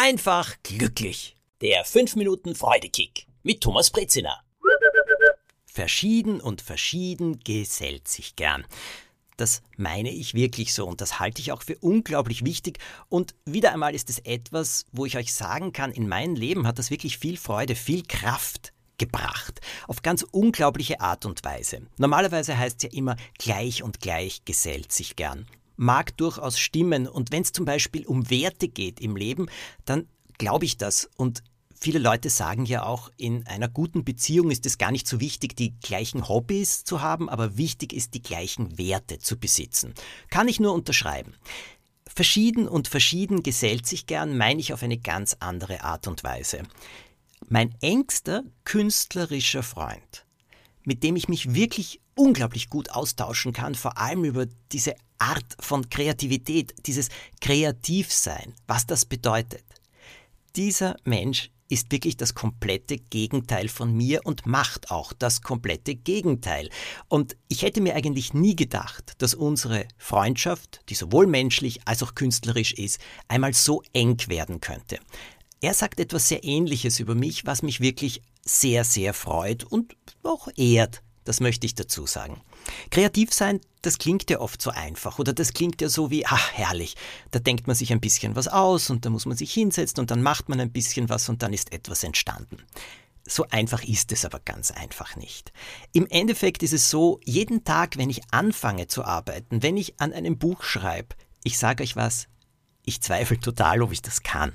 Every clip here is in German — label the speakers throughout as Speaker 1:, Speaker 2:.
Speaker 1: einfach glücklich. Der 5 Minuten Freudekick mit Thomas Brezina. Verschieden und verschieden gesellt sich gern. Das meine ich wirklich so und das halte ich auch für unglaublich wichtig. Und wieder einmal ist es etwas, wo ich euch sagen kann, in meinem Leben hat das wirklich viel Freude, viel Kraft gebracht. Auf ganz unglaubliche Art und Weise. Normalerweise heißt es ja immer, gleich und gleich gesellt sich gern. Mag durchaus stimmen. Und wenn es zum Beispiel um Werte geht im Leben, dann glaube ich das. Und viele Leute sagen ja auch, in einer guten Beziehung ist es gar nicht so wichtig, die gleichen Hobbys zu haben, aber wichtig ist, die gleichen Werte zu besitzen. Kann ich nur unterschreiben. Verschieden und verschieden gesellt sich gern, meine ich auf eine ganz andere Art und Weise mein engster künstlerischer Freund, mit dem ich mich wirklich unglaublich gut austauschen kann, vor allem über diese Art von Kreativität, dieses Kreativsein, was das bedeutet. Dieser Mensch ist wirklich das komplette Gegenteil von mir und macht auch das komplette Gegenteil. Und ich hätte mir eigentlich nie gedacht, dass unsere Freundschaft, die sowohl menschlich als auch künstlerisch ist, einmal so eng werden könnte. Er sagt etwas sehr Ähnliches über mich, was mich wirklich sehr, sehr freut und auch ehrt. Das möchte ich dazu sagen. Kreativ sein, das klingt ja oft so einfach oder das klingt ja so wie, ach herrlich, da denkt man sich ein bisschen was aus und da muss man sich hinsetzen und dann macht man ein bisschen was und dann ist etwas entstanden. So einfach ist es aber ganz einfach nicht. Im Endeffekt ist es so, jeden Tag, wenn ich anfange zu arbeiten, wenn ich an einem Buch schreibe, ich sage euch was, ich zweifle total, ob ich das kann.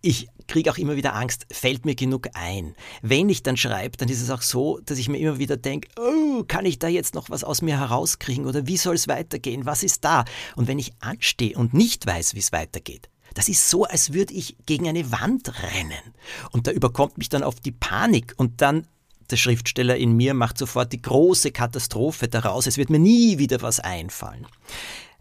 Speaker 1: Ich kriege auch immer wieder Angst, fällt mir genug ein. Wenn ich dann schreibe, dann ist es auch so, dass ich mir immer wieder denke, oh, kann ich da jetzt noch was aus mir herauskriegen oder wie soll es weitergehen? Was ist da? Und wenn ich anstehe und nicht weiß, wie es weitergeht, das ist so, als würde ich gegen eine Wand rennen. Und da überkommt mich dann oft die Panik und dann der Schriftsteller in mir macht sofort die große Katastrophe daraus. Es wird mir nie wieder was einfallen.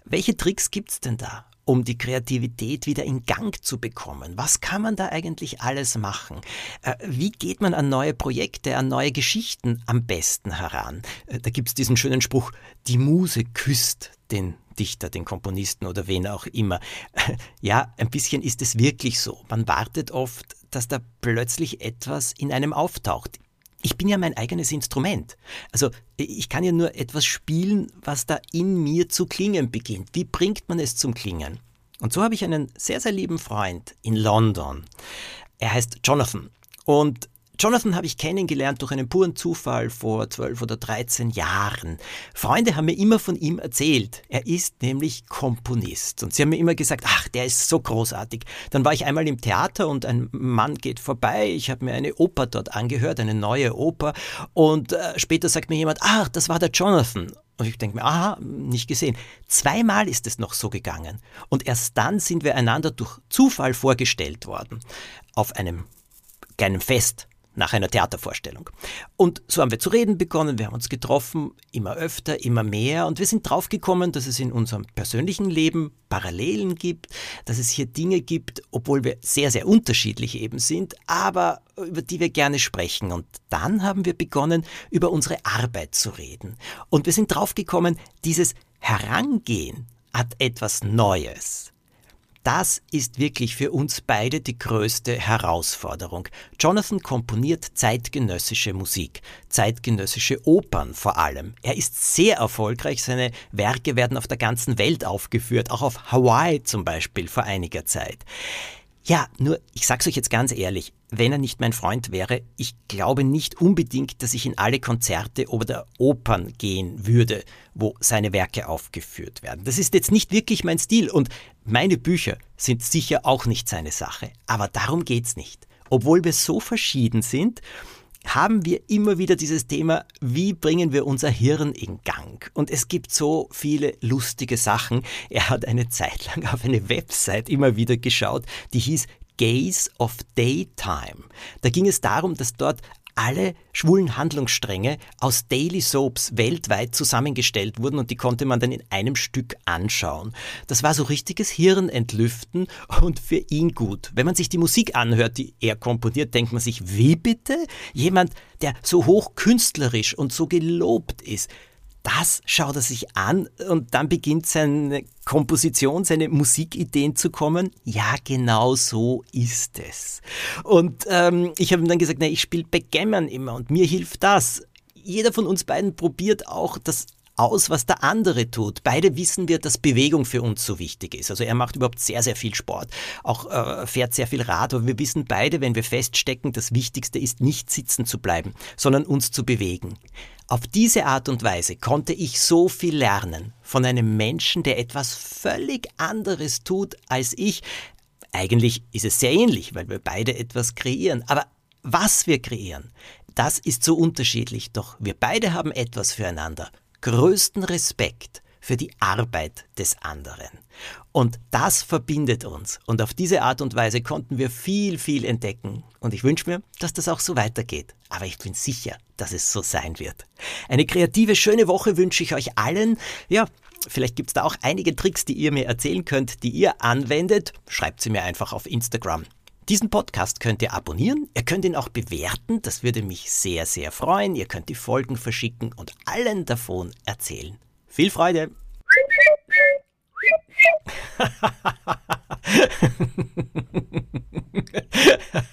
Speaker 1: Welche Tricks gibt's denn da? Um die Kreativität wieder in Gang zu bekommen? Was kann man da eigentlich alles machen? Äh, wie geht man an neue Projekte, an neue Geschichten am besten heran? Äh, da gibt es diesen schönen Spruch, die Muse küsst den Dichter, den Komponisten oder wen auch immer. Ja, ein bisschen ist es wirklich so. Man wartet oft, dass da plötzlich etwas in einem auftaucht ich bin ja mein eigenes Instrument. Also ich kann ja nur etwas spielen, was da in mir zu klingen beginnt. Wie bringt man es zum Klingen? Und so habe ich einen sehr, sehr lieben Freund in London. Er heißt Jonathan. Und Jonathan habe ich kennengelernt durch einen puren Zufall vor 12 oder 13 Jahren. Freunde haben mir immer von ihm erzählt. Er ist nämlich Komponist. Und sie haben mir immer gesagt, ach, der ist so großartig. Dann war ich einmal im Theater und ein Mann geht vorbei. Ich habe mir eine Oper dort angehört, eine neue Oper. Und äh, später sagt mir jemand, ach, das war der Jonathan. Und ich denke mir, aha, nicht gesehen. Zweimal ist es noch so gegangen. Und erst dann sind wir einander durch Zufall vorgestellt worden. Auf einem kleinen Fest nach einer Theatervorstellung. Und so haben wir zu reden begonnen, wir haben uns getroffen, immer öfter, immer mehr und wir sind draufgekommen, dass es in unserem persönlichen Leben Parallelen gibt, dass es hier Dinge gibt, obwohl wir sehr, sehr unterschiedlich eben sind, aber über die wir gerne sprechen. Und dann haben wir begonnen, über unsere Arbeit zu reden. Und wir sind draufgekommen, dieses Herangehen hat etwas Neues. Das ist wirklich für uns beide die größte Herausforderung. Jonathan komponiert zeitgenössische Musik, zeitgenössische Opern vor allem. Er ist sehr erfolgreich, seine Werke werden auf der ganzen Welt aufgeführt, auch auf Hawaii zum Beispiel vor einiger Zeit. Ja, nur ich sag's euch jetzt ganz ehrlich, wenn er nicht mein Freund wäre, ich glaube nicht unbedingt, dass ich in alle Konzerte oder Opern gehen würde, wo seine Werke aufgeführt werden. Das ist jetzt nicht wirklich mein Stil und meine Bücher sind sicher auch nicht seine Sache. Aber darum geht's nicht. Obwohl wir so verschieden sind, haben wir immer wieder dieses Thema, wie bringen wir unser Hirn in Gang? Und es gibt so viele lustige Sachen. Er hat eine Zeit lang auf eine Website immer wieder geschaut, die hieß Gaze of Daytime. Da ging es darum, dass dort alle schwulen Handlungsstränge aus Daily Soaps weltweit zusammengestellt wurden und die konnte man dann in einem Stück anschauen. Das war so richtiges Hirnentlüften und für ihn gut. Wenn man sich die Musik anhört, die er komponiert, denkt man sich, wie bitte? Jemand, der so hoch künstlerisch und so gelobt ist, das schaut er sich an und dann beginnt seine Komposition, seine Musikideen zu kommen. Ja, genau so ist es. Und ähm, ich habe ihm dann gesagt, na, ich spiele Backgammon immer und mir hilft das. Jeder von uns beiden probiert auch das aus, was der andere tut. Beide wissen wir, dass Bewegung für uns so wichtig ist. Also er macht überhaupt sehr, sehr viel Sport, auch äh, fährt sehr viel Rad, aber wir wissen beide, wenn wir feststecken, das Wichtigste ist nicht sitzen zu bleiben, sondern uns zu bewegen. Auf diese Art und Weise konnte ich so viel lernen von einem Menschen, der etwas völlig anderes tut als ich. Eigentlich ist es sehr ähnlich, weil wir beide etwas kreieren, aber was wir kreieren, das ist so unterschiedlich, doch wir beide haben etwas füreinander. Größten Respekt für die Arbeit des anderen. Und das verbindet uns. Und auf diese Art und Weise konnten wir viel, viel entdecken. Und ich wünsche mir, dass das auch so weitergeht. Aber ich bin sicher, dass es so sein wird. Eine kreative, schöne Woche wünsche ich euch allen. Ja, vielleicht gibt es da auch einige Tricks, die ihr mir erzählen könnt, die ihr anwendet. Schreibt sie mir einfach auf Instagram. Diesen Podcast könnt ihr abonnieren, ihr könnt ihn auch bewerten, das würde mich sehr, sehr freuen. Ihr könnt die Folgen verschicken und allen davon erzählen. Viel Freude!